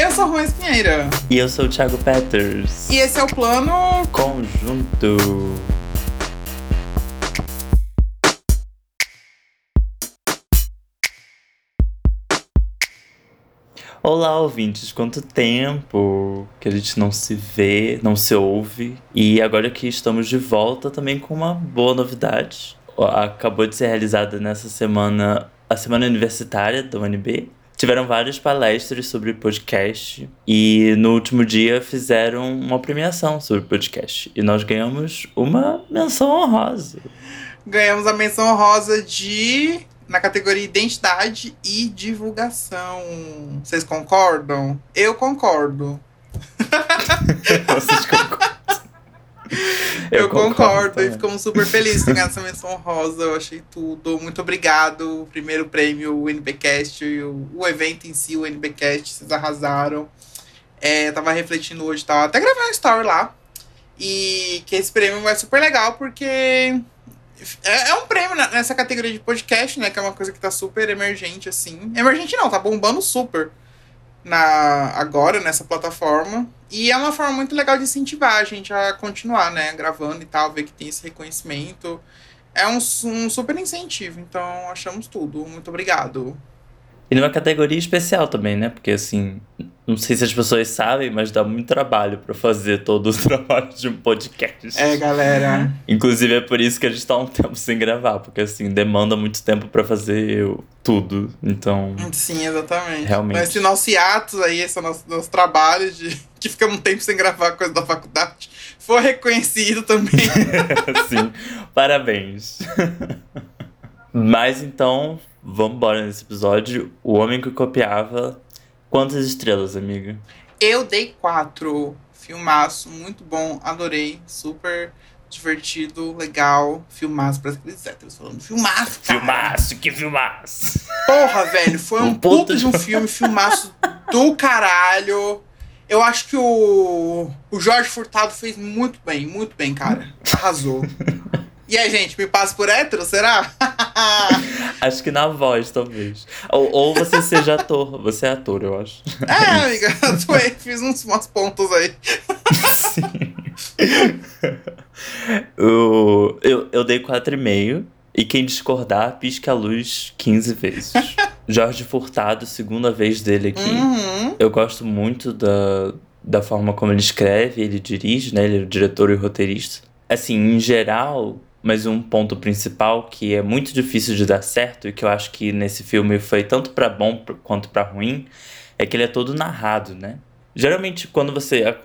Eu sou Juan Espinheira. E eu sou o Thiago Peters. E esse é o plano Conjunto. Olá, ouvintes! Quanto tempo que a gente não se vê, não se ouve. E agora que estamos de volta também com uma boa novidade. Acabou de ser realizada nessa semana a semana universitária da UNB. Tiveram várias palestras sobre podcast e no último dia fizeram uma premiação sobre podcast. E nós ganhamos uma menção honrosa. Ganhamos a menção honrosa de na categoria Identidade e Divulgação. Vocês concordam? Eu concordo. Vocês concordam? Eu, eu concordo, concordo e ficamos super felizes com essa menção rosa. Eu achei tudo. Muito obrigado. O primeiro prêmio, o NBcast, o, o evento em si, o NBcast, vocês arrasaram. É, tava refletindo hoje, tava até gravando uma story lá. E que esse prêmio vai super legal porque é, é, um prêmio nessa categoria de podcast, né? Que é uma coisa que tá super emergente, assim. Emergente não, tá bombando super na agora nessa plataforma. E é uma forma muito legal de incentivar a gente a continuar, né? Gravando e tal, ver que tem esse reconhecimento. É um, um super incentivo, então achamos tudo. Muito obrigado. E numa categoria especial também, né? Porque assim, não sei se as pessoas sabem, mas dá muito trabalho para fazer todo o trabalho de um podcast. É, galera. Inclusive é por isso que a gente tá um tempo sem gravar, porque assim, demanda muito tempo para fazer tudo. Então. Sim, exatamente. Realmente. Mas esse nosso hiatus aí, esse nosso, nosso trabalho de que fica um tempo sem gravar coisa da faculdade, foi reconhecido também. Sim, parabéns. Mas então, vamos embora nesse episódio. O Homem que Copiava. Quantas estrelas, amiga? Eu dei quatro. Filmaço, muito bom, adorei. Super divertido, legal. Filmaço, parece aqueles héteros falando. Filmaço, cara. Filmaço, que filmaço. Porra, velho, foi um, um puto de um filme, filmaço do caralho. Eu acho que o, o Jorge Furtado fez muito bem, muito bem, cara. Arrasou. E aí, gente, me passa por hétero, será? acho que na voz, talvez. Ou, ou você seja ator. Você é ator, eu acho. É, amiga, atuei, fiz uns, umas pontas aí. Sim. eu, eu, eu dei 4,5. E quem discordar, pisca a luz 15 vezes. Jorge Furtado, segunda vez dele aqui. Uhum. Eu gosto muito da, da forma como ele escreve, ele dirige, né? Ele é o diretor e roteirista. Assim, em geral, mas um ponto principal que é muito difícil de dar certo e que eu acho que nesse filme foi tanto para bom quanto para ruim é que ele é todo narrado, né? Geralmente quando você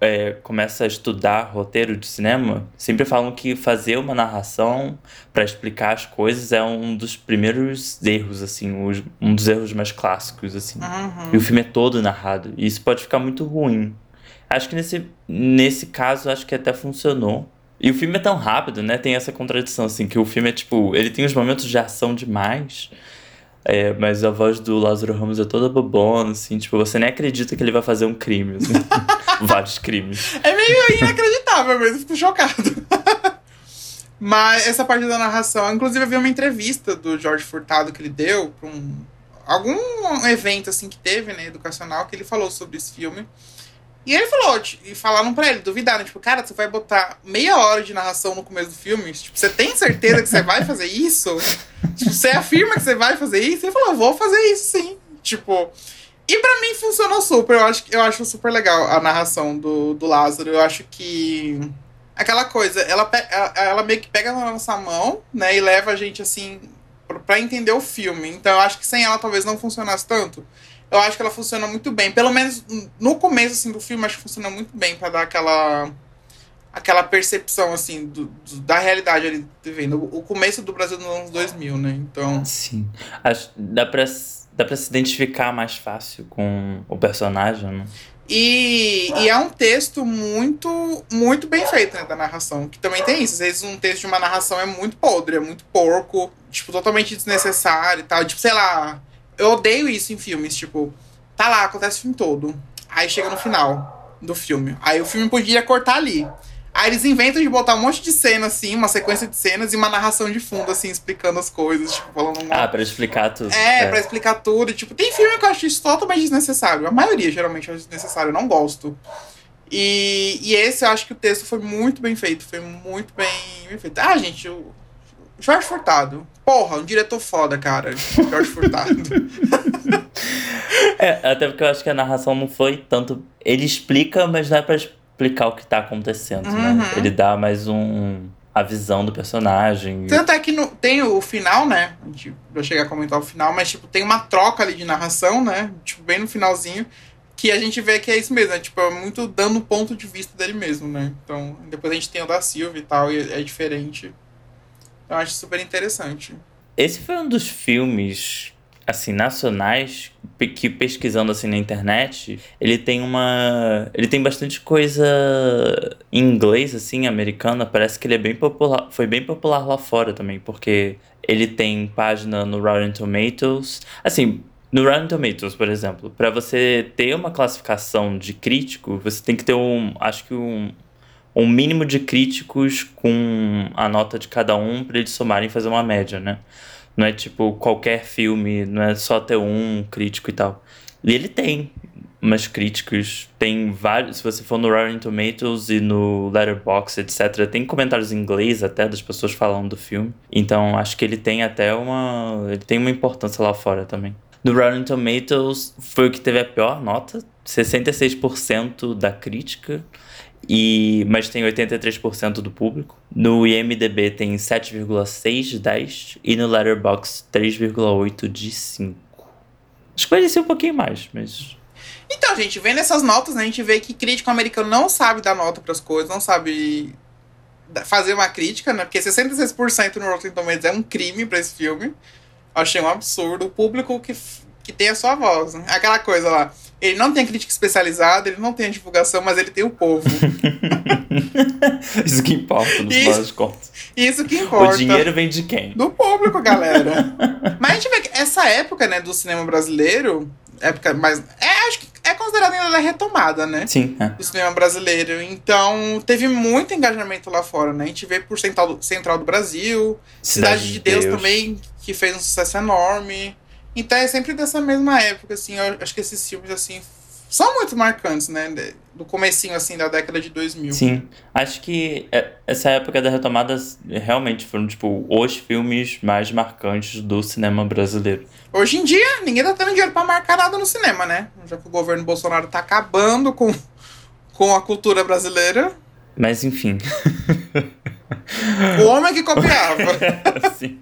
é, começa a estudar roteiro de cinema, sempre falam que fazer uma narração para explicar as coisas é um dos primeiros erros, assim, um dos erros mais clássicos, assim. Uhum. E o filme é todo narrado, e isso pode ficar muito ruim. Acho que nesse, nesse caso, acho que até funcionou. E o filme é tão rápido, né? Tem essa contradição, assim, que o filme é tipo. Ele tem uns momentos de ação demais. É, mas a voz do Lázaro Ramos é toda bobona, assim, tipo, você nem acredita que ele vai fazer um crime, assim. Vários crimes. É meio inacreditável mesmo, fico chocado. mas essa parte da narração, inclusive eu vi uma entrevista do Jorge Furtado que ele deu pra um. algum evento assim que teve, né, educacional, que ele falou sobre esse filme. E ele falou, e falaram pra ele, duvidaram, tipo, cara, você vai botar meia hora de narração no começo do filme? Tipo, você tem certeza que você vai fazer isso? tipo, você afirma que você vai fazer isso? Ele falou, vou fazer isso sim. Tipo. E para mim funcionou super. Eu acho, eu acho super legal a narração do, do Lázaro. Eu acho que. Aquela coisa, ela, ela meio que pega na nossa mão, né, e leva a gente assim para entender o filme. Então eu acho que sem ela talvez não funcionasse tanto eu acho que ela funciona muito bem. Pelo menos no começo assim, do filme, acho que funciona muito bem para dar aquela aquela percepção assim do, do, da realidade ali vivendo o começo do Brasil nos anos 2000, né? Então, sim. Acho dá para dá para se identificar mais fácil com o personagem, né? E, e é um texto muito muito bem feito, né, da narração, que também tem isso. Às vezes um texto de uma narração é muito podre, é muito porco, tipo, totalmente desnecessário e tal. Tipo, sei lá, eu odeio isso em filmes, tipo, tá lá, acontece o filme todo. Aí chega no final do filme. Aí o filme podia cortar ali. Aí eles inventam de botar um monte de cena, assim, uma sequência de cenas e uma narração de fundo, assim, explicando as coisas, tipo, falando. Ah, pra explicar tudo. É, é, pra explicar tudo. E, tipo, tem filme que eu acho isso totalmente desnecessário. A maioria, geralmente, eu acho desnecessário. Eu não gosto. E, e esse, eu acho que o texto foi muito bem feito. Foi muito bem, bem feito. Ah, gente, o Jorge Furtado. Porra, um diretor foda, cara. Jorge Furtado. é, até porque eu acho que a narração não foi tanto... Ele explica, mas não é pra explicar o que tá acontecendo, né? uhum. né? Ele dá mais um a visão do personagem. Tanto é que no, tem o final, né? A gente vai chegar a comentar o final, mas tipo, tem uma troca ali de narração, né? Tipo, bem no finalzinho, que a gente vê que é isso mesmo, né? Tipo, é muito dando o ponto de vista dele mesmo, né? Então, depois a gente tem o da Silva e tal, e é diferente. Eu acho super interessante. Esse foi um dos filmes assim, nacionais, que pesquisando assim na internet, ele tem uma. Ele tem bastante coisa em inglês, assim, americana. Parece que ele é bem popular. Foi bem popular lá fora também, porque ele tem página no Rotten Tomatoes. Assim, no Rotten Tomatoes, por exemplo, para você ter uma classificação de crítico, você tem que ter um. Acho que um. Um mínimo de críticos com a nota de cada um para eles somarem e fazer uma média, né? Não é tipo qualquer filme, não é só ter um crítico e tal. E ele tem umas críticas, tem vários. Se você for no Rotten Tomatoes e no Letterboxd, etc., tem comentários em inglês até das pessoas falando do filme. Então acho que ele tem até uma. Ele tem uma importância lá fora também. No Rotten Tomatoes foi o que teve a pior nota, 66% da crítica e, mas tem 83% do público. No IMDB tem 7,6 de 10 e no Letterboxd 3,8 de 5. Acho que ser um pouquinho mais, mas então, gente, vendo essas notas, né, a gente vê que crítico americano não sabe dar nota para as coisas, não sabe fazer uma crítica, né? Porque 66% no Rotten Tomatoes é um crime para esse filme. Achei um absurdo. O público que, que tem a sua voz, né? Aquela coisa lá. Ele não tem a crítica especializada, ele não tem a divulgação, mas ele tem o povo. Isso que importa, no final das contas. Isso que importa. O dinheiro vem de quem? Do público, galera. mas a gente vê que essa época, né, do cinema brasileiro, época mais. É, acho que é considerada ainda retomada, né? Sim. É. Do cinema brasileiro. Então, teve muito engajamento lá fora, né? A gente vê por Central do, Central do Brasil, Cidade, Cidade de Deus, Deus também, que fez um sucesso enorme. Então é sempre dessa mesma época, assim, eu acho que esses filmes, assim, são muito marcantes, né? Do comecinho, assim, da década de 2000. Sim. Acho que é, essa época da retomada realmente foram, tipo, os filmes mais marcantes do cinema brasileiro. Hoje em dia, ninguém tá tendo dinheiro pra marcar nada no cinema, né? Já que o governo Bolsonaro tá acabando com, com a cultura brasileira. Mas, enfim... o homem que copiava. Sim.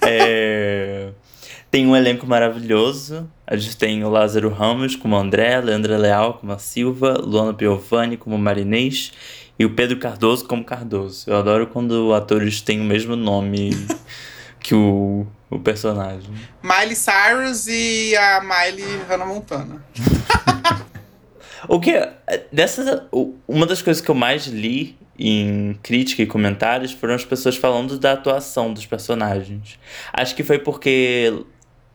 É... Tem um elenco maravilhoso. A gente tem o Lázaro Ramos como André, Leandra Leal como a Silva, Luana Piovani como Marinês e o Pedro Cardoso como Cardoso. Eu adoro quando atores têm o mesmo nome que o, o personagem. Miley Cyrus e a Miley Hannah Montana. o que dessas uma das coisas que eu mais li em crítica e comentários foram as pessoas falando da atuação dos personagens. Acho que foi porque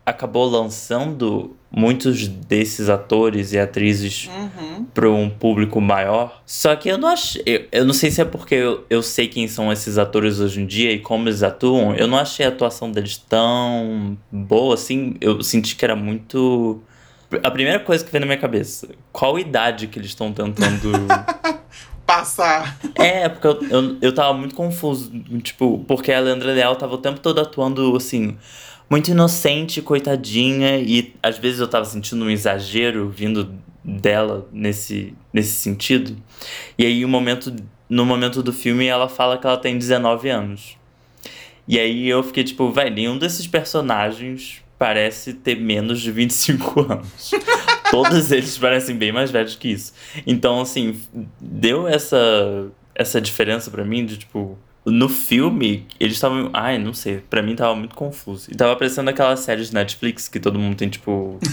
acabou lançando muitos desses atores e atrizes uhum. para um público maior. Só que eu não achei. Eu, eu não sei se é porque eu, eu sei quem são esses atores hoje em dia e como eles atuam. Eu não achei a atuação deles tão boa assim. Eu senti que era muito. A primeira coisa que veio na minha cabeça: qual idade que eles estão tentando. passar. É, porque eu, eu, eu tava muito confuso. Tipo, porque a Leandra Leal tava o tempo todo atuando assim muito inocente, coitadinha, e às vezes eu tava sentindo um exagero vindo dela nesse, nesse sentido. E aí, um momento, no momento do filme, ela fala que ela tem 19 anos. E aí eu fiquei tipo, velho, nenhum desses personagens parece ter menos de 25 anos. Todos eles parecem bem mais velhos que isso. Então, assim, deu essa, essa diferença para mim de tipo no filme, eles estavam. Ai, não sei. Pra mim tava muito confuso. E tava parecendo aquela série de Netflix que todo mundo tem, tipo.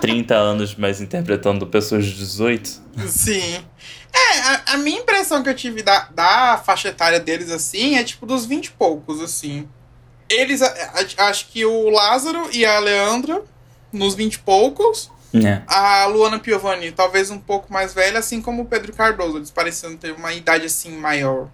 30 anos, mas interpretando pessoas de 18. Sim. É, a, a, minha impressão que eu tive da, da faixa etária deles, assim, é tipo dos 20 e poucos, assim. Eles, a, a, acho que o Lázaro e a Leandra, nos 20 e poucos. É. A Luana Piovani, talvez um pouco mais velha, assim como o Pedro Cardoso. Eles pareciam ter uma idade assim maior.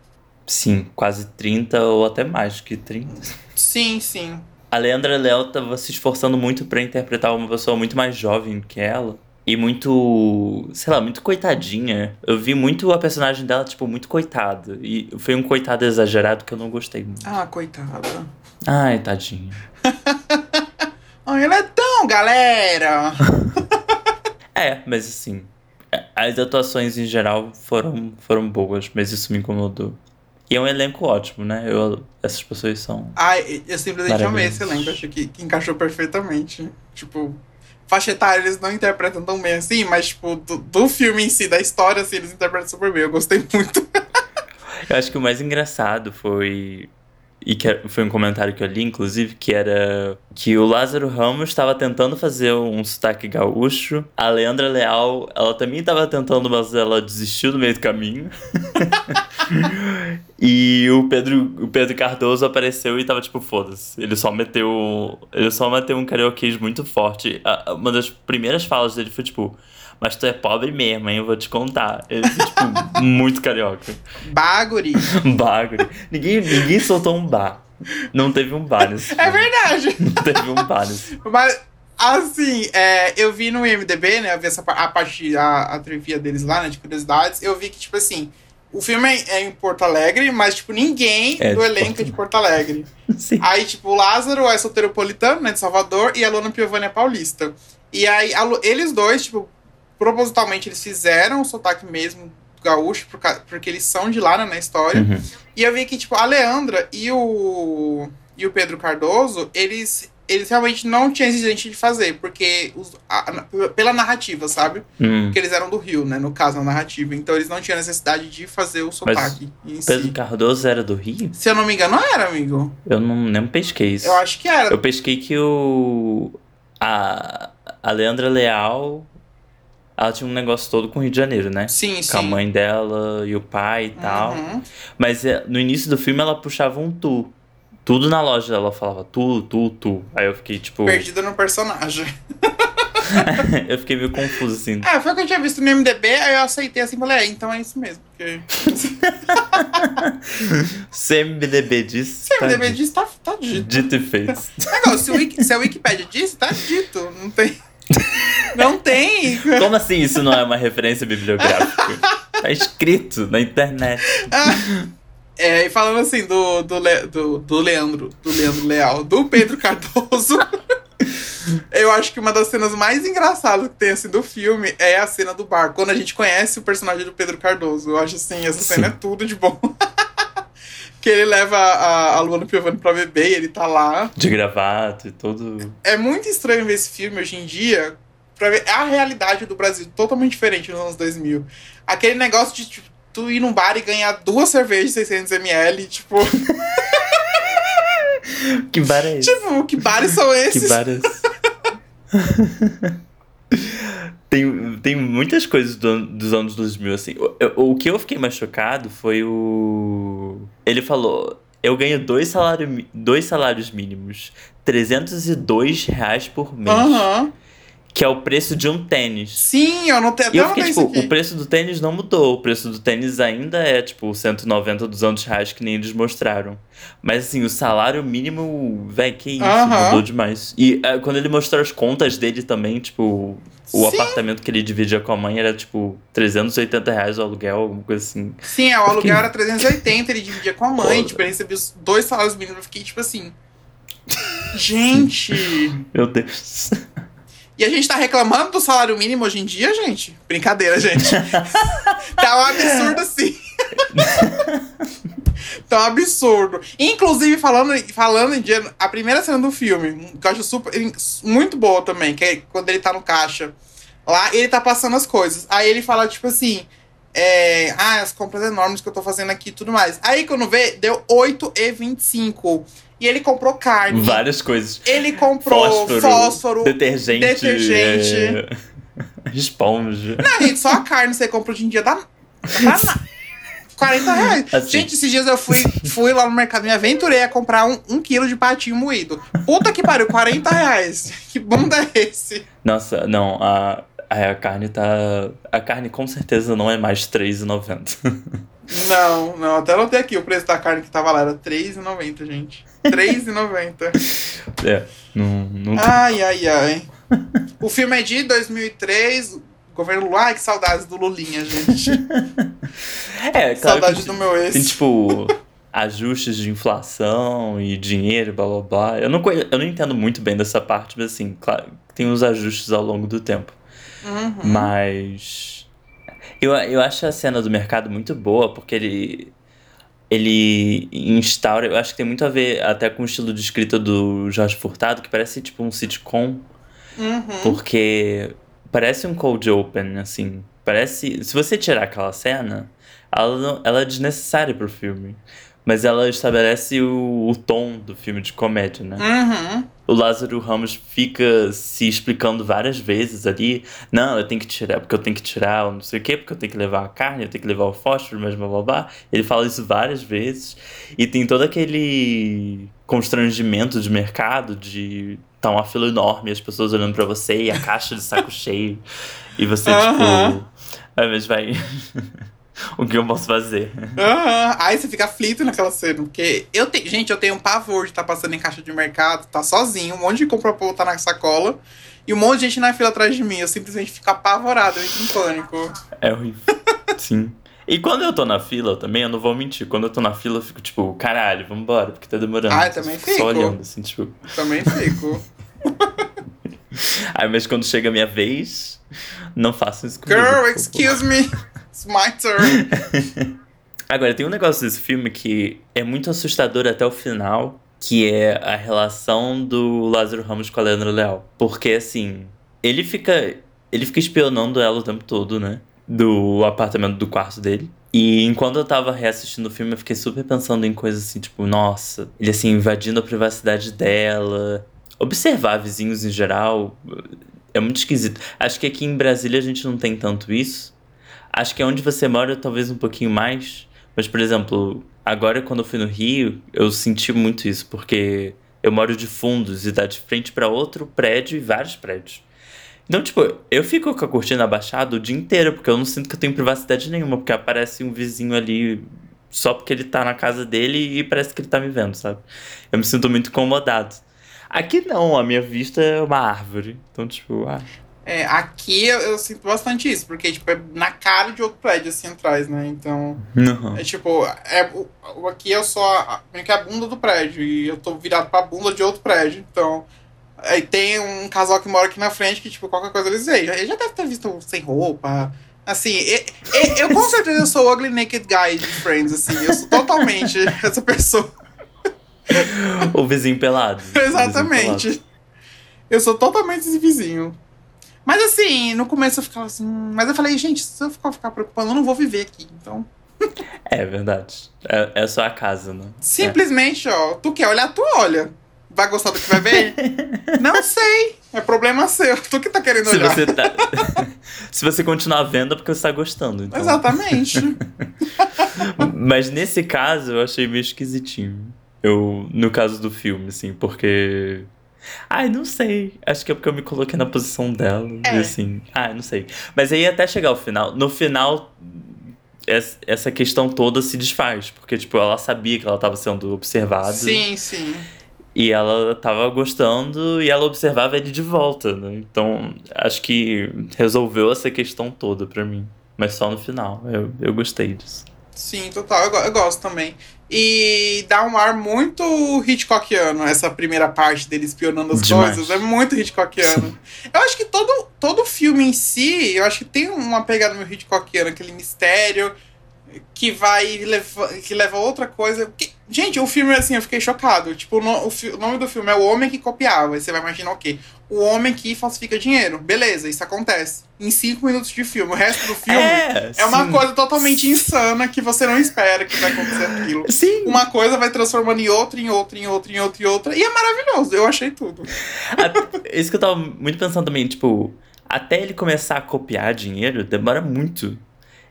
Sim, quase 30 ou até mais que 30. Sim, sim. A Leandra Léo tava se esforçando muito pra interpretar uma pessoa muito mais jovem que ela. E muito, sei lá, muito coitadinha. Eu vi muito a personagem dela, tipo, muito coitada. E foi um coitado exagerado que eu não gostei muito. Ah, coitada. Ai, tadinha. Ai, ela é tão, galera! É, mas assim, as atuações em geral foram, foram boas, mas isso me incomodou. E é um elenco ótimo, né? Eu, essas pessoas são. Ai, eu simplesmente amei esse elenco. Achei que, que encaixou perfeitamente. Tipo, faixa etária eles não interpretam tão bem assim, mas, tipo, do, do filme em si, da história, assim, eles interpretam super bem. Eu gostei muito. Eu acho que o mais engraçado foi. E que foi um comentário que eu li, inclusive, que era que o Lázaro Ramos estava tentando fazer um sotaque gaúcho. A Leandra Leal, ela também estava tentando, mas ela desistiu no meio do caminho. e o Pedro, o Pedro Cardoso apareceu e tava tipo, foda-se. Ele só meteu. Ele só meteu um carioquês muito forte. Uma das primeiras falas dele foi tipo. Mas tu é pobre mesmo, hein? Eu vou te contar. Ele foi, tipo, muito carioca. Baguri. Bagulho. Ninguém, ninguém soltou um bar. Não teve um bar nesse É filme. verdade. Não teve um bar nesse Mas, assim, é, eu vi no IMDB, né? Eu vi essa, a parte, a, a trivia deles lá, né? De curiosidades. Eu vi que, tipo assim, o filme é, em Porto Alegre, mas, tipo, ninguém É do de elenco Porto- é de Porto Alegre. Sim. Aí, tipo, o Lázaro é solteiropolitano, né? De Salvador, e a Luna Piovani é paulista. E aí, a eles dois, tipo, propositalmente, eles fizeram o sotaque mesmo gaúcho, por porque eles são de lá, né, na história. Uhum. E eu vi que, tipo, a Leandra e o, e o Pedro Cardoso, eles, eles realmente não tinham exigência de fazer, porque os, a- pela narrativa, sabe? Hum. Porque eles eram do Rio, né? No caso, na narrativa. Então eles não tinham necessidade de fazer o sotaque em Pedro si. Cardoso era do Rio? Se eu não me engano, não era, amigo. Eu não nem pesquei isso. Eu acho que era. Eu pesquei que o. A, a Leandra Leal. Ela tinha um negócio todo com o Rio de Janeiro, né? Sim, sim. Com a mãe dela e o pai e tal. Uhum. Mas é, no início do filme ela puxava um tu. Tudo na loja dela falava tu, tu, tu. Aí eu fiquei tipo. Perdida no personagem. eu fiquei meio confuso assim. É, foi o que eu tinha visto no MDB, aí eu aceitei assim, falei, é, então é isso mesmo. Porque Se MDB disse. se tá MDB dito. diz, tá, tá dito. Dito e feito. Legal, se, o Wiki, se a Wikipedia disse, tá dito. Não tem. Não tem. Como assim isso não é uma referência bibliográfica? Tá escrito na internet. É, e falando assim do, do, Le- do, do Leandro, do Leandro Leal, do Pedro Cardoso. Eu acho que uma das cenas mais engraçadas que tem assim do filme é a cena do bar, quando a gente conhece o personagem do Pedro Cardoso. Eu acho assim, essa Sim. cena é tudo de bom. que ele leva a, a Luana Piovani pra beber e ele tá lá. De gravata e todo. É muito estranho ver esse filme hoje em dia pra ver a realidade do Brasil totalmente diferente nos anos 2000. Aquele negócio de tipo, tu ir num bar e ganhar duas cervejas de 600ml, tipo, Que bar é esse? tipo, que bares são esses? Que bar é esse? tem, tem muitas coisas do dos anos 2000, assim. O, o que eu fiquei mais chocado foi o. Ele falou: eu ganho dois, salário, dois salários mínimos, 302 reais por mês, Aham. Que é o preço de um tênis. Sim, eu não tenho E eu fiquei tipo, o preço do tênis não mudou. O preço do tênis ainda é, tipo, 190, 200 reais que nem eles mostraram. Mas, assim, o salário mínimo, véi, que isso, Aham. mudou demais. E eh, quando ele mostrou as contas dele também, tipo, o Sim. apartamento que ele dividia com a mãe era, tipo, 380 reais o aluguel, alguma coisa assim. Sim, é, o aluguel fiquei- era 380, ele dividia com a mãe, Foda. tipo, ele recebia os dois salários mínimos, eu fiquei tipo assim. Gente! Meu Deus. E a gente tá reclamando do salário mínimo hoje em dia, gente? Brincadeira, gente. tá um absurdo assim. tá um absurdo. Inclusive, falando, falando em dia, a primeira cena do filme, que eu acho super, muito boa também, que é quando ele tá no caixa. Lá, ele tá passando as coisas. Aí ele fala, tipo assim. É, ah, as compras enormes que eu tô fazendo aqui e tudo mais. Aí quando vê, deu 8,25. E ele comprou carne. Várias coisas. Ele comprou Fósforo, fósforo. detergente. detergente. é, esponja. Ah, gente, só a carne você compra hoje em dia dá. dá na- 40 reais. Assim. Gente, esses dias eu fui, fui lá no mercado, me aventurei a comprar um, um quilo de patinho moído. Puta que pariu, 40 reais. Que bunda é esse? Nossa, não, a, a carne tá. A carne com certeza não é mais R$3,90. Não, não, até anotei aqui o preço da carne que tava lá, era R$3,90, gente. R$3,90. é, não, não Ai, ai, ai. O filme é de 2003, governo Lula. Ai, que saudades do Lulinha, gente. É, claro Saudade que do meu ex. tem, tipo, ajustes de inflação e dinheiro, blá blá blá. Eu não, conhe- eu não entendo muito bem dessa parte, mas assim, claro, tem uns ajustes ao longo do tempo. Uhum. Mas. Eu, eu acho a cena do mercado muito boa, porque ele. Ele instaura. Eu acho que tem muito a ver até com o estilo de escrita do Jorge Furtado, que parece tipo um sitcom. Uhum. Porque parece um cold open, assim. Parece. Se você tirar aquela cena, ela, não- ela é desnecessária pro filme. Mas ela estabelece o, o tom do filme de comédia, né? Uhum. O Lázaro Ramos fica se explicando várias vezes ali. Não, eu tenho que tirar, porque eu tenho que tirar o não sei o quê, porque eu tenho que levar a carne, eu tenho que levar o fósforo, mas blá blá blá. Ele fala isso várias vezes. E tem todo aquele constrangimento de mercado, de tá uma fila enorme, as pessoas olhando pra você e a caixa de saco cheio. E você, Aham. tipo. Ah, mas vai. o que eu posso fazer? Aham. Aí você fica aflito naquela cena. Porque eu tenho. Gente, eu tenho um pavor de estar passando em caixa de mercado, tá sozinho, um monte de compra pra botar na sacola. E um monte de gente na fila atrás de mim. Eu simplesmente fico apavorado, eu entro em pânico. É horrível. Sim. E quando eu tô na fila também, eu não vou mentir. Quando eu tô na fila, eu fico tipo, caralho, vambora, porque tá demorando. Ah, eu também fico. Só olhando, assim, tipo. Também fico. Aí, mas quando chega a minha vez, não façam isso comigo. Girl, excuse me. It's my turn. Agora, tem um negócio desse filme que é muito assustador até o final, que é a relação do Lázaro Ramos com a Leandra Leal. Porque, assim, ele fica. Ele fica espionando ela o tempo todo, né? Do apartamento do quarto dele. E enquanto eu tava reassistindo o filme, eu fiquei super pensando em coisas assim, tipo, nossa, ele assim, invadindo a privacidade dela. Observar vizinhos em geral é muito esquisito. Acho que aqui em Brasília a gente não tem tanto isso. Acho que onde você mora, talvez um pouquinho mais. Mas, por exemplo, agora quando eu fui no Rio, eu senti muito isso, porque eu moro de fundos e dá de frente pra outro prédio e vários prédios. Então, tipo, eu fico com a cortina abaixada o dia inteiro, porque eu não sinto que eu tenho privacidade nenhuma, porque aparece um vizinho ali só porque ele tá na casa dele e parece que ele tá me vendo, sabe? Eu me sinto muito incomodado. Aqui não, a minha vista é uma árvore. Então, tipo, ah, É, aqui eu, eu sinto bastante isso, porque, tipo, é na cara de outro prédio, assim, atrás, né? Então, não. é tipo, é, o- aqui eu sou a, meio que a bunda do prédio, e eu tô virado pra bunda de outro prédio, então... Aí tem um casal que mora aqui na frente que, tipo, qualquer coisa eles veem. Ele já deve ter visto sem roupa. Assim, e- e- eu com certeza sou o ugly naked guy de Friends, assim. Eu sou totalmente essa pessoa. O vizinho pelado. O vizinho pelado. Exatamente. Eu sou totalmente esse vizinho. Mas assim, no começo eu ficava assim. Mas eu falei, gente, se eu ficar, ficar preocupando, eu não vou viver aqui. Então, É verdade. É, é só a casa, né? simplesmente, ó, tu quer olhar, tu olha. Vai gostar do que vai ver? não sei. É problema seu. Tu que tá querendo Se olhar. você, tá... Se você continuar vendo é porque você tá gostando. Então. Exatamente. Mas nesse caso eu achei meio esquisitinho. Eu, no caso do filme, assim, porque. Ai, não sei. Acho que é porque eu me coloquei na posição dela. É. E assim. Ai, não sei. Mas aí até chegar ao final. No final, es- essa questão toda se desfaz. Porque, tipo, ela sabia que ela tava sendo observada. sim, sim. E ela tava gostando e ela observava ele de volta, né? Então, acho que resolveu essa questão toda pra mim. Mas só no final. Eu, eu gostei disso. Sim, total. Eu, eu gosto também. E dá um ar muito Hitchcockiano, essa primeira parte dele espionando as Demais. coisas. É muito Hitchcockiano. eu acho que todo, todo filme em si, eu acho que tem uma pegada meio Hitchcockiana, aquele mistério que vai leva, que leva a outra coisa. Porque, gente, o filme, assim, eu fiquei chocado. Tipo, o, no- o o nome do filme é O Homem que Copiava. Aí você vai imaginar o quê? O homem que falsifica dinheiro. Beleza, isso acontece. Em cinco minutos de filme. O resto do filme É, é uma coisa totalmente insana que você não espera que vai acontecer aquilo. Sim. Uma coisa vai transformando em outra, em outra, em outra, em outra, em outra. E é maravilhoso, eu achei tudo. A- Isso que eu tava muito pensando também, tipo, até ele começar a copiar dinheiro, demora muito.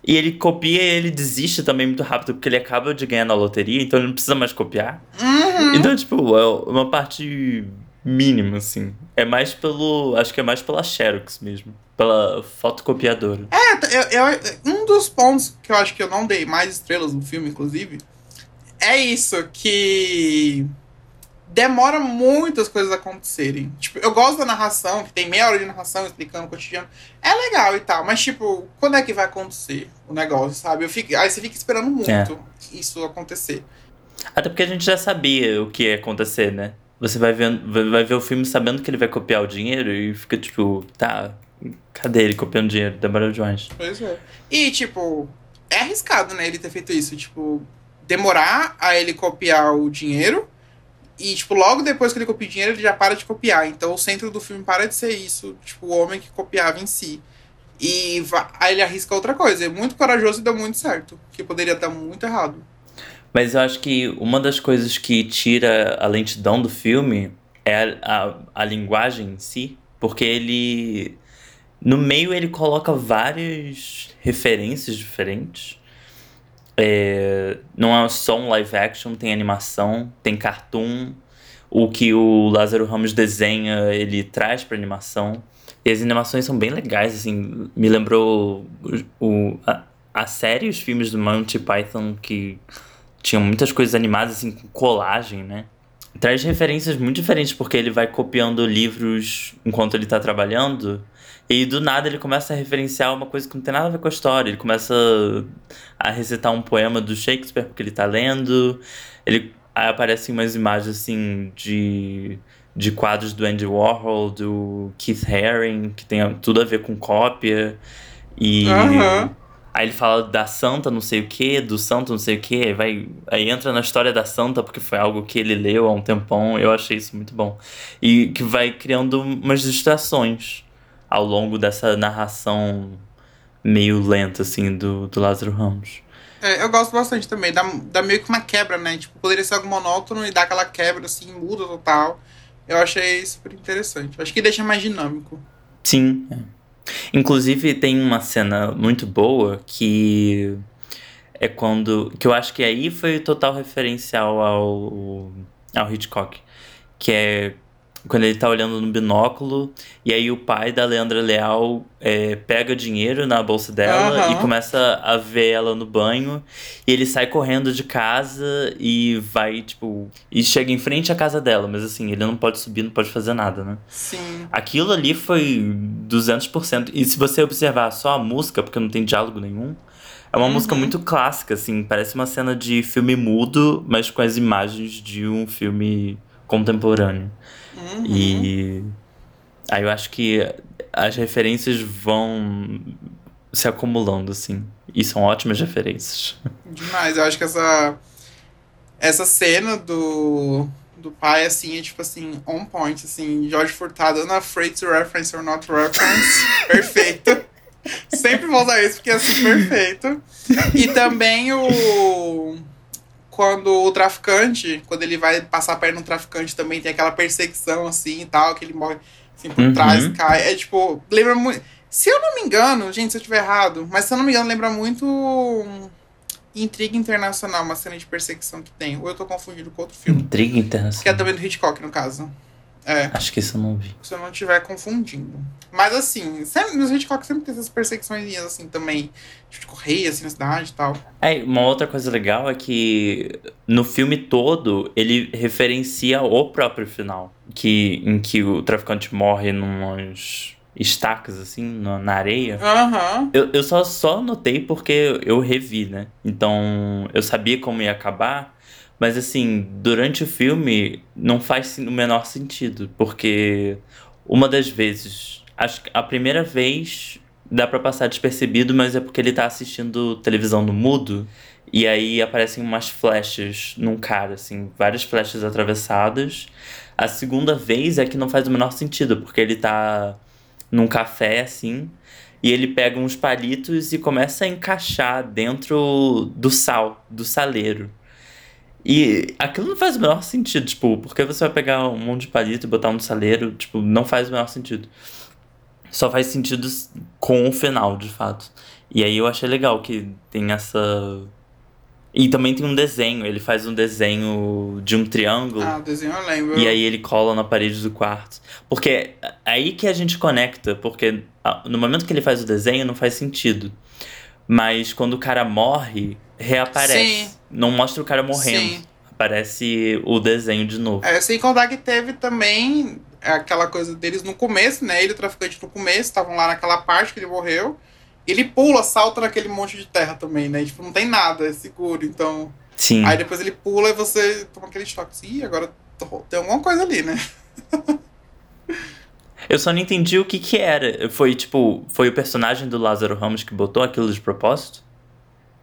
E ele copia e ele desiste também muito rápido, porque ele acaba de ganhar na loteria, então ele não precisa mais copiar. Uhum. Então, tipo, é uma parte mínima, assim. É mais pelo. Acho que é mais pela Xerox mesmo. Pela fotocopiadora. É, eu, eu- um dos pontos que eu acho que eu não dei mais estrelas no filme, inclusive, é isso, que demora muito as coisas acontecerem. Tipo, eu gosto da narração, que tem meia hora de narração explicando o cotidiano. É legal e tal, mas tipo, quando é que vai acontecer o negócio, sabe? Eu fico, aí você fica esperando muito É. isso acontecer. Até porque a gente já sabia o que ia acontecer, né? Você vai ver, vai ver o filme sabendo que ele vai copiar o dinheiro e fica tipo, tá, cadê ele copiando dinheiro? Demorou demais. Pois é. E, tipo, é arriscado, né, ele ter feito isso. Tipo, demorar a ele copiar o dinheiro. E, tipo, logo depois que ele copia o dinheiro, ele já para de copiar. Então o centro do filme para de ser isso. Tipo, o homem que copiava em si. E aí ele arrisca outra coisa. É muito corajoso e deu muito certo. Que poderia dar muito errado. Mas eu acho que uma das coisas que tira a lentidão do filme é a, a, a linguagem em si, porque ele. No meio ele coloca várias referências diferentes. É, não é só um live action, tem animação, tem cartoon. O que o Lázaro Ramos desenha, ele traz pra animação. E as animações são bem legais, assim. Me lembrou o, o- a, a série, os filmes do Monty Python que tinham muitas coisas animadas, assim, com colagem, né? Traz referências muito diferentes, porque ele vai copiando livros enquanto ele tá trabalhando. E do nada ele começa a referenciar uma coisa que não tem nada a ver com a história. Ele começa a recitar um poema do Shakespeare porque ele tá lendo. Ele aí aparecem umas imagens assim de de quadros do Andy Warhol, do Keith Haring, que tem tudo a ver com cópia. E Aham. Aí ele fala da santa não sei o que, do santo não sei o que, aí vai aí entra na história da santa porque foi algo que ele leu há um tempão. Eu achei isso muito bom. E que vai criando umas distrações ao longo dessa narração meio lenta assim do, do Lázaro Ramos. É, eu gosto bastante também. Dá, dá meio que uma quebra, né? Tipo, poderia ser algo monótono e dá aquela quebra, assim, muda total. Eu achei super interessante. Acho que deixa mais dinâmico. Sim. é. Inclusive tem uma cena muito boa que é quando. Que eu acho que aí foi total referencial ao, ao Hitchcock. Que é quando ele tá olhando no binóculo e aí o pai da Leandra Leal é, pega dinheiro na bolsa dela Aham. e começa a ver ela no banho. E ele sai correndo de casa e vai, tipo. E chega em frente à casa dela, mas assim, ele não pode subir, não pode fazer nada, né? Sim. Aquilo ali foi 200%. E se você observar só a música, porque não tem diálogo nenhum, é uma música muito clássica, assim. Parece uma cena de filme mudo, mas com as imagens de um filme contemporâneo. Uhum. E aí eu acho que as referências vão se acumulando, assim. E são ótimas referências. Demais. Eu acho que essa. Essa cena do. Do pai, assim, é tipo assim, on point, assim, Jorge Furtado, not afraid to reference or not reference. perfeito. Sempre vou usar isso porque é assim, perfeito. E também o. Quando o traficante, quando ele vai passar a perna no traficante, também tem aquela perseguição assim e tal, que ele morre assim por Uhum. trás, cai. É tipo, lembra muito. Se eu não me engano, gente, se eu estiver errado, mas se eu não me engano, lembra muito Intriga Internacional, uma cena de perseguição que tem. Ou eu tô confundindo com outro filme. Intriga Que é internacional. também do Hitchcock, no caso. É, Acho que isso eu não vi. se eu não estiver confundindo. Mas assim, sempre, nos Hitchcock sempre tem essas perseguições assim também. Tipo, de correia, assim, na cidade e tal. É, uma outra coisa legal é que no filme todo ele referencia o próprio final, que em que o traficante morre numas estacas assim na, na areia. Aham. Eu, eu só só notei porque eu revi, né? Então eu sabia como ia acabar, mas assim durante o filme não faz o menor sentido, porque uma das vezes, acho que a primeira vez dá pra passar despercebido, mas é porque ele tá assistindo televisão no mudo. E aí aparecem umas flechas num cara, assim, várias flechas atravessadas. A segunda vez é que não faz o menor sentido, porque ele tá num café, assim, e ele pega uns palitos e começa a encaixar dentro do sal, do saleiro. E aquilo não faz o menor sentido, tipo, por que você vai pegar um monte de palito e botar no saleiro? Tipo, não faz o menor sentido. Só faz sentido com o final, de fato. E aí eu achei legal que tem essa. E também tem um desenho, ele faz um desenho de um triângulo. Ah, o desenho eu lembro. E aí ele cola na parede do quarto. Porque é aí que a gente conecta, porque ah, no momento que ele faz o desenho não faz sentido. Mas quando o cara morre, reaparece. Sim. Não mostra o cara morrendo. Sim. Aparece o desenho de novo. É, sem contar que teve também aquela coisa deles no começo, né? Ele o traficante no começo, estavam lá naquela parte que ele morreu. Ele pula, salta naquele monte de terra também, né? E, tipo, não tem nada, é seguro. Então. Sim. Aí depois ele pula e você toma aquele choque. Assim, Ih, agora tem alguma coisa ali, né? Eu só não entendi o que que era. Foi tipo, foi o personagem do Lázaro Ramos que botou aquilo de propósito?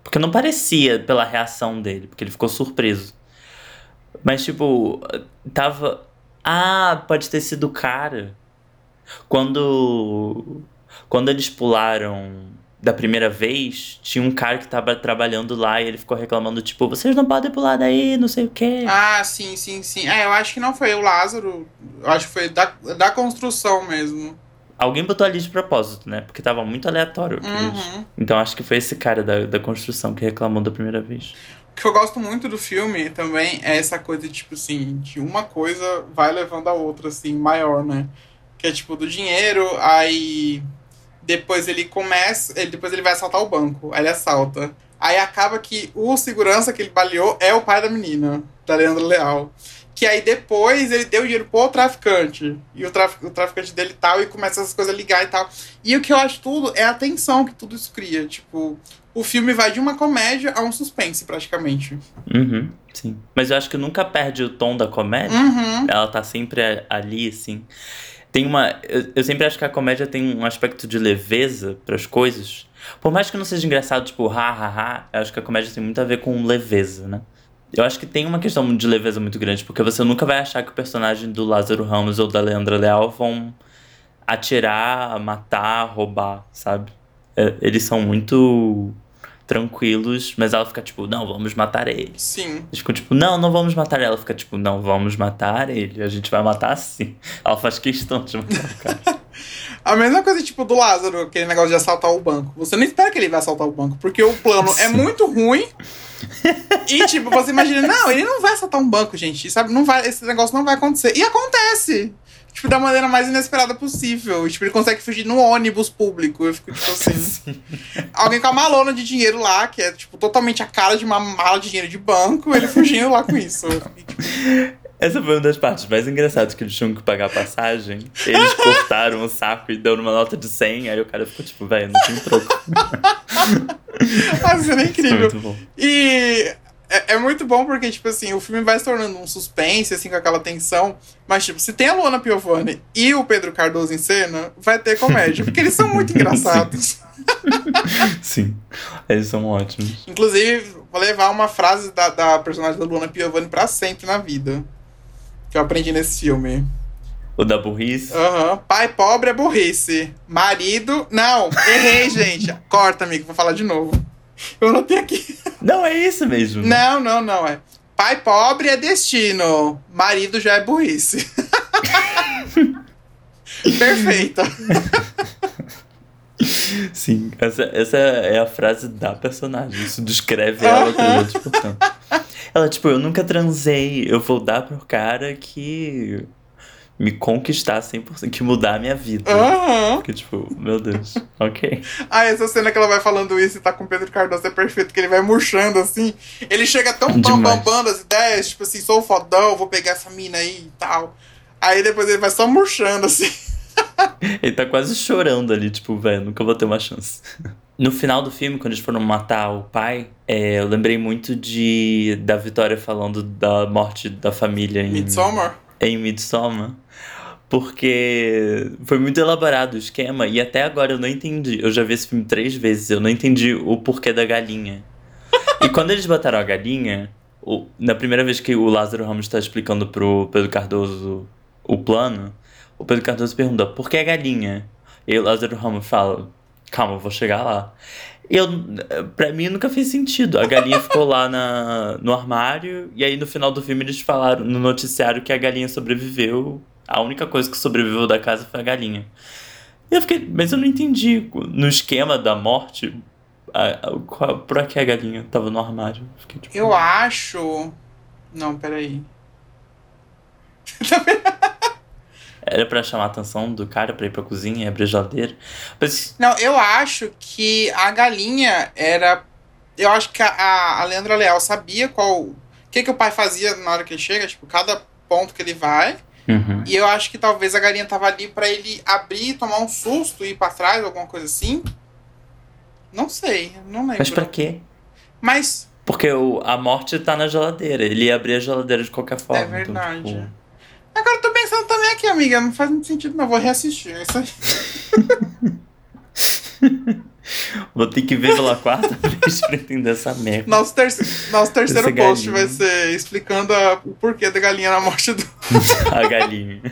Porque não parecia pela reação dele, porque ele ficou surpreso. Mas tipo, tava. Ah, pode ter sido o cara. Quando. Quando eles pularam da primeira vez, tinha um cara que tava trabalhando lá e ele ficou reclamando, tipo, vocês não podem pular daí, não sei o quê. Ah, sim, sim, sim. É, eu acho que não foi o Lázaro. Eu acho que foi da, da construção mesmo. Alguém botou ali de propósito, né? Porque tava muito aleatório. Uhum. Então acho que foi esse cara da, da construção que reclamou da primeira vez. O que eu gosto muito do filme também é essa coisa, tipo assim, de uma coisa vai levando a outra, assim, maior, né? Que é tipo do dinheiro, aí depois ele começa, ele, depois ele vai assaltar o banco, aí ele assalta. Aí acaba que o segurança que ele baleou é o pai da menina, da Leandro Leal. Que aí depois ele deu o dinheiro pro traficante. E o, traf, o traficante dele tal, e começa essas coisas a ligar e tal. E o que eu acho tudo é a tensão que tudo isso cria. Tipo, o filme vai de uma comédia a um suspense, praticamente. Uhum, sim. Mas eu acho que nunca perde o tom da comédia. Uhum. Ela tá sempre ali, assim. Tem uma. Eu, eu sempre acho que a comédia tem um aspecto de leveza pras coisas. Por mais que não seja engraçado, tipo, ha, ha, ha, eu acho que a comédia tem muito a ver com leveza, né? Eu acho que tem uma questão de leveza muito grande, porque você nunca vai achar que o personagem do Lázaro Ramos ou da Leandra Leal vão atirar, matar, roubar, sabe? É, eles são muito tranquilos, mas ela fica tipo, não, vamos matar ele. Sim. Eles ficam tipo, não, não vamos matar ela. Ela fica tipo, não, vamos matar ele. A gente vai matar sim. Ela faz questão de matar o cara. A mesma coisa, tipo, do Lázaro, aquele negócio de assaltar o banco. Você não espera que ele vai assaltar o banco, porque o plano é Sim. muito ruim. E, tipo, você imagina, não, ele não vai assaltar um banco, gente. Sabe? Não vai, esse negócio não vai acontecer. E acontece! Tipo, da maneira mais inesperada possível. Tipo, ele consegue fugir no ônibus público. Eu fico, tipo assim. Alguém com a malona de dinheiro lá, que é, tipo, totalmente a cara de uma mala de dinheiro de banco, ele fugindo lá com isso. Tipo, Essa foi uma das partes mais engraçadas que eles tinham que pagar a passagem. Eles cortaram o saco e deu numa nota de 100. Aí o cara ficou tipo, velho, não tem troco. a cena é incrível. muito bom. E é, é muito bom porque, tipo assim, o filme vai se tornando um suspense, assim, com aquela tensão. Mas, tipo, se tem a Luana Piovani e o Pedro Cardoso em cena, vai ter comédia. Porque eles são muito engraçados. Sim, eles são ótimos. Inclusive, vou levar uma frase da, da personagem da Luana Piovani pra sempre na vida. Que eu aprendi nesse filme. O da burrice. Aham. Pai pobre é burrice. Marido. Não, errei, gente. Corta, amigo, vou falar de novo. Eu anotei aqui. Não, é isso mesmo. Não, não, não. É. Pai pobre é destino. Marido já é burrice. Perfeita. Sim, essa, essa é a frase da personagem. Isso descreve ela Aham. outros portanto. Ela, tipo, eu nunca transei, eu vou dar pro cara que me conquistar 100%, que mudar a minha vida. Aham. Porque, tipo, meu Deus, ok. Ah, essa cena que ela vai falando isso e tá com o Pedro Cardoso é perfeito, que ele vai murchando assim. Ele chega tão bam, bam, Demais. bam das ideias, tipo assim, sou fodão, vou pegar essa mina aí e tal. Aí depois ele vai só murchando assim. Ele tá quase chorando ali, tipo, velho, nunca vou ter uma chance. No final do filme, quando eles foram matar o pai, é, eu lembrei muito de da Vitória falando da morte da família em Midsommar? em Midsommar. Porque foi muito elaborado o esquema e até agora eu não entendi. Eu já vi esse filme três vezes, eu não entendi o porquê da galinha. e quando eles botaram a galinha, o- na primeira vez que o Lázaro Ramos está explicando pro Pedro Cardoso o plano, o Pedro Cardoso pergunta: por que a galinha? E o Lázaro Ramos fala: calma, eu vou chegar lá. Eu, pra mim nunca fez sentido. A galinha ficou lá na, no armário, e aí no final do filme eles falaram no noticiário que a galinha sobreviveu. A única coisa que sobreviveu da casa foi a galinha. E eu fiquei, mas eu não entendi. No esquema da morte, a, a, por que a galinha tava no armário? Fiquei, tipo... Eu acho. Não, peraí. Era pra chamar a atenção do cara pra ir pra cozinha e abrir a geladeira. Mas... Não, eu acho que a galinha era. Eu acho que a, a Leandra Leal sabia qual. O que, que o pai fazia na hora que ele chega, tipo, cada ponto que ele vai. Uhum. E eu acho que talvez a galinha tava ali para ele abrir, tomar um susto e ir pra trás, alguma coisa assim. Não sei, não lembro. Mas pra quê? Mas. Porque o, a morte tá na geladeira. Ele ia abrir a geladeira de qualquer forma. É verdade. Então, tipo... Agora eu tô pensando também aqui, amiga. Não faz muito sentido, não. Vou reassistir. Isso aí. Vou ter que ver pela quarta vez pra entender essa merda. Nosso, ter nosso terceiro Esse post galinha. vai ser explicando a, o porquê da galinha na morte do. a galinha.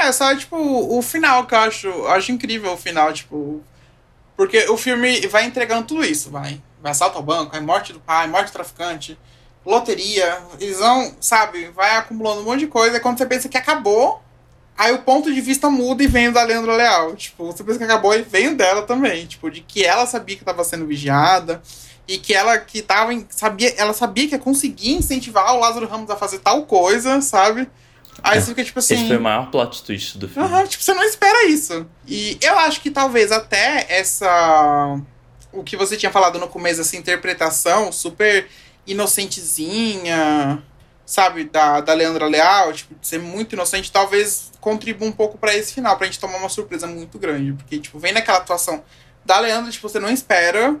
é, só, tipo, o final que eu acho. Eu acho incrível o final, tipo. Porque o filme vai entregando tudo isso, vai. Vai assalto ao banco, aí morte do pai, morte do traficante, loteria. Eles vão, sabe, vai acumulando um monte de coisa. E quando você pensa que acabou, Aí o ponto de vista muda e vem da Leandro Leal. Tipo, você pensa que acabou e veio dela também. Tipo, de que ela sabia que estava sendo vigiada. E que ela que tava. Sabia, ela sabia que ia conseguir incentivar o Lázaro Ramos a fazer tal coisa, sabe? Aí é. você fica tipo assim. Esse foi o maior plot twist do filme. Uhum, tipo, você não espera isso. E eu acho que talvez até essa. O que você tinha falado no começo, essa interpretação super inocentezinha sabe, da, da Leandra Leal, tipo, de ser muito inocente, talvez contribua um pouco para esse final, pra gente tomar uma surpresa muito grande. Porque, tipo, vem naquela atuação da Leandra, tipo, você não espera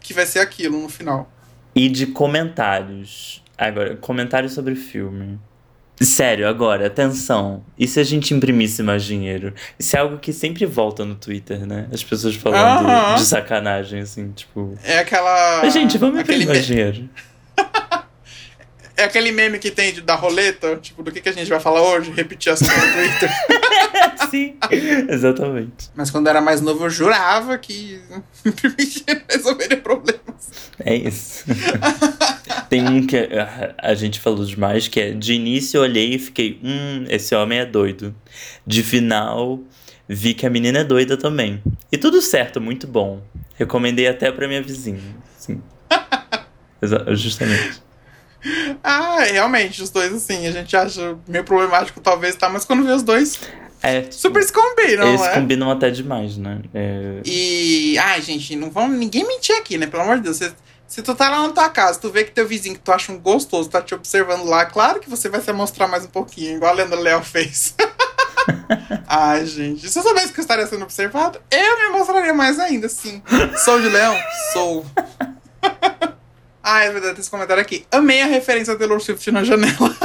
que vai ser aquilo no final. E de comentários. Agora, comentários sobre o filme. Sério, agora, atenção. E se a gente imprimisse mais dinheiro? Isso é algo que sempre volta no Twitter, né? As pessoas falando uh -huh. de sacanagem, assim, tipo. É aquela. Mas, gente, vamos imprimir mais dinheiro. É aquele meme que tem de, da roleta, tipo, do que, que a gente vai falar hoje? Repetir assim no Twitter. Sim, exatamente. Mas quando eu era mais novo, eu jurava que resolveria problemas. É isso. tem um que a, a gente falou demais, que é de início eu olhei e fiquei, hum, esse homem é doido. De final, vi que a menina é doida também. E tudo certo, muito bom. Recomendei até pra minha vizinha. Sim. Justamente. Ah, realmente, os dois, assim, a gente acha meio problemático, talvez, tá? Mas quando vê os dois. É, super se combinam, Eles é? combinam até demais, né? É... E. Ai, gente, não vamos ninguém mentir aqui, né? Pelo amor de Deus. Você, se tu tá lá na tua casa, tu vê que teu vizinho que tu acha um gostoso tá te observando lá, claro que você vai se mostrar mais um pouquinho, igual a Leandro Léo fez. Ai, gente. Se eu soubesse que eu estaria sendo observado, eu me mostraria mais ainda, sim. Sou de leão? Sou. Ah, é verdade, esse comentário aqui. Amei a referência a Taylor Swift na janela.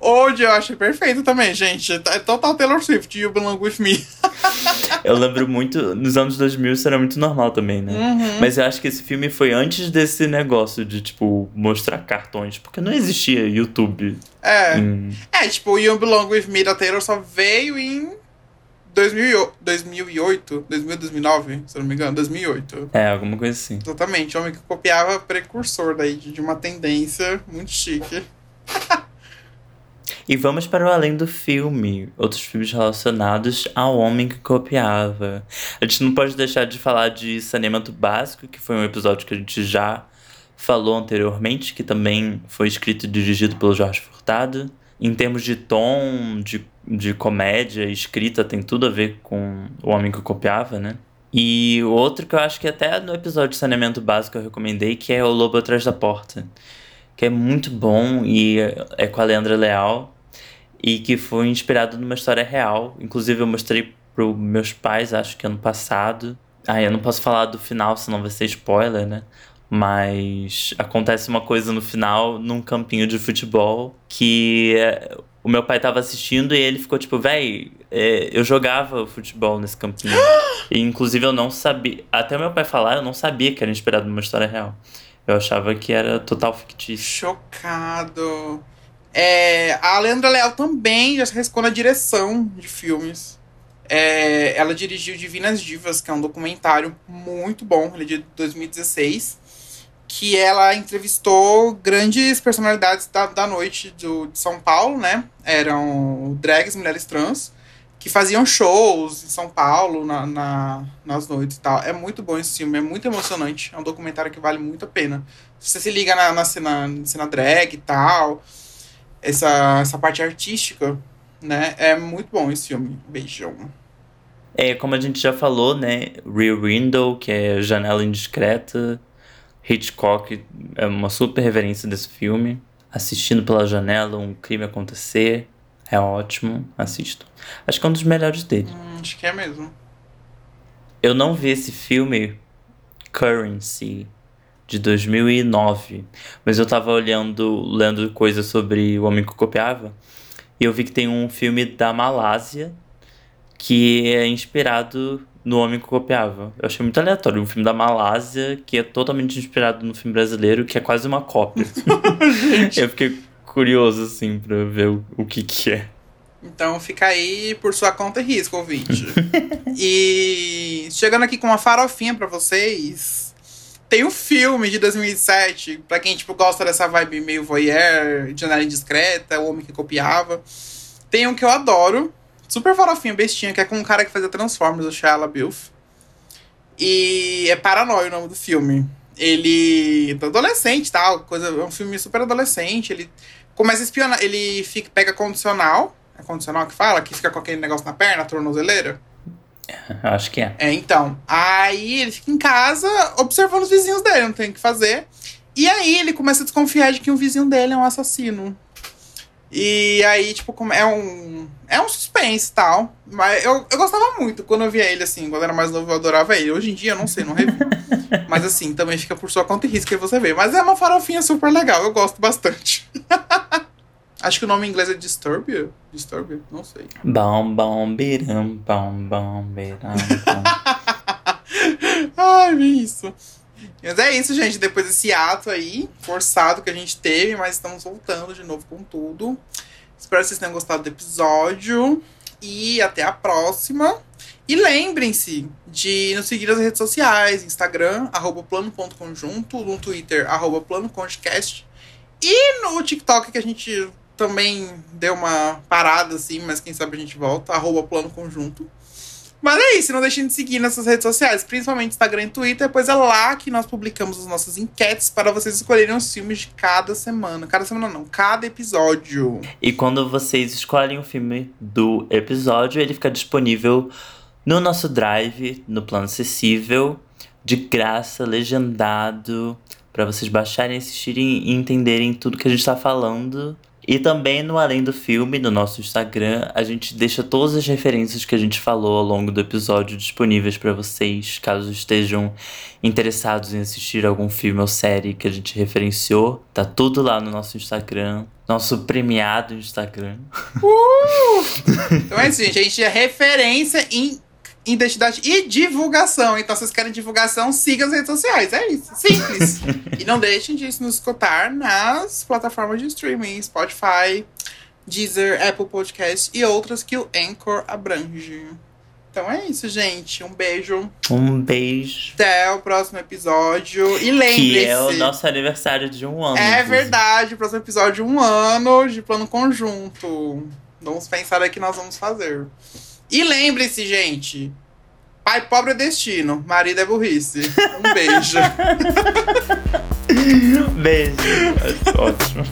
Hoje eu achei perfeito também, gente. É total Taylor Swift, You Belong With Me. eu lembro muito, nos anos 2000 isso era muito normal também, né? Uhum. Mas eu acho que esse filme foi antes desse negócio de, tipo, mostrar cartões, porque não existia YouTube. É. É, tipo, You Belong With Me da Taylor só veio em 2008, 2008, 2009, se não me engano, 2008. É, alguma coisa assim. Exatamente, homem que copiava precursor daí, de uma tendência muito chique. e vamos para o além do filme, outros filmes relacionados ao homem que copiava. A gente não pode deixar de falar de Saneamento Básico, que foi um episódio que a gente já falou anteriormente, que também foi escrito e dirigido pelo Jorge Furtado. Em termos de tom, de de comédia escrita tem tudo a ver com o homem que copiava, né? E outro que eu acho que até no episódio de saneamento básico eu recomendei, que é O Lobo Atrás da Porta. Que é muito bom e é com a Leandra Leal. E que foi inspirado numa história real. Inclusive eu mostrei para meus pais, acho que ano passado. Ah, eu não posso falar do final, senão vai ser spoiler, né? Mas acontece uma coisa no final num campinho de futebol que é, o meu pai tava assistindo e ele ficou tipo, véi, é, eu jogava futebol nesse campinho. e inclusive eu não sabia. Até meu pai falar, eu não sabia que era inspirado numa história real. Eu achava que era total fictício. Chocado. É, a Leandra Leal também já se arriscou na direção de filmes. É, ela dirigiu Divinas Divas, que é um documentário muito bom, ele é de 2016 que ela entrevistou grandes personalidades da, da noite do, de São Paulo, né? Eram drags, mulheres trans, que faziam shows em São Paulo na, na, nas noites e tal. É muito bom esse filme, é muito emocionante. É um documentário que vale muito a pena. Você se liga na, na cena, na cena drag e tal, essa, essa parte artística, né? É muito bom esse filme. Beijão. É, como a gente já falou, né? Rear Window, que é Janela Indiscreta. Hitchcock é uma super referência desse filme. Assistindo pela janela, um crime acontecer. É ótimo, assisto. Acho que é um dos melhores dele. Hum, acho que é mesmo. Eu não vi esse filme Currency de 2009, mas eu tava olhando, lendo coisas sobre o homem que copiava, e eu vi que tem um filme da Malásia que é inspirado no Homem que Copiava. Eu achei muito aleatório. Um filme da Malásia que é totalmente inspirado no filme brasileiro, que é quase uma cópia. eu fiquei curioso, assim, pra ver o, o que que é. Então fica aí por sua conta e risco, ouvinte. e chegando aqui com uma farofinha para vocês. Tem um filme de 2007, pra quem tipo, gosta dessa vibe meio voyeur, janela indiscreta, o homem que copiava. Tem um que eu adoro, super farofinha, bestinha, que é com um cara que fazia Transformers, o Shia LaBeouf. E é Paranoia o nome do filme. Ele é adolescente tal, coisa, é um filme super adolescente, ele começa a espionar. Ele fica, pega condicional. É condicional que fala? Que fica com aquele negócio na perna, tornozeleira? Acho que é. É, então. Aí ele fica em casa observando os vizinhos dele, não tem o que fazer. E aí ele começa a desconfiar de que o vizinho dele é um assassino. E aí, tipo, é um. É um suspense e tal. Mas eu, eu gostava muito quando eu via ele, assim. Quando eu era mais novo, eu adorava ele. Hoje em dia, eu não sei, não revi. mas assim, também fica por sua conta e risco que você vê. Mas é uma farofinha super legal, eu gosto bastante. Acho que o nome em inglês é Disturbia. Disturbia? Não sei. Bom, bom, biram, bom, bom, biram. Ai, isso. Mas é isso, gente. Depois desse ato aí, forçado que a gente teve, mas estamos voltando de novo com tudo. Espero que vocês tenham gostado do episódio. E até a próxima. E lembrem-se de nos seguir nas redes sociais, Instagram, arroba plano.conjunto, no Twitter, arroba. E no TikTok, que a gente também deu uma parada, assim, mas quem sabe a gente volta, arroba plano conjunto. Mas é isso, não deixem de seguir nessas redes sociais, principalmente Instagram e Twitter, pois é lá que nós publicamos as nossas enquetes para vocês escolherem os filmes de cada semana. Cada semana não, cada episódio. E quando vocês escolhem o filme do episódio, ele fica disponível no nosso drive, no plano acessível, de graça, legendado, para vocês baixarem, assistirem e entenderem tudo que a gente está falando e também no Além do Filme, no nosso Instagram, a gente deixa todas as referências que a gente falou ao longo do episódio disponíveis para vocês, caso estejam interessados em assistir algum filme ou série que a gente referenciou. Tá tudo lá no nosso Instagram, nosso premiado Instagram. Uh! então é isso, gente. A gente é referência em identidade e divulgação. Então, se vocês querem divulgação, sigam as redes sociais. É isso. Simples. e não deixem de nos escutar nas plataformas de streaming, Spotify, Deezer, Apple Podcast e outras que o Anchor abrange. Então é isso, gente. Um beijo. Um beijo. Até o próximo episódio. E lembre-se. Que é o nosso aniversário de um ano. É verdade. O próximo episódio um ano de plano conjunto. Vamos pensar aí que nós vamos fazer. E lembre-se, gente. Pai pobre é destino, marido é burrice. Um beijo. beijo. Ótimo.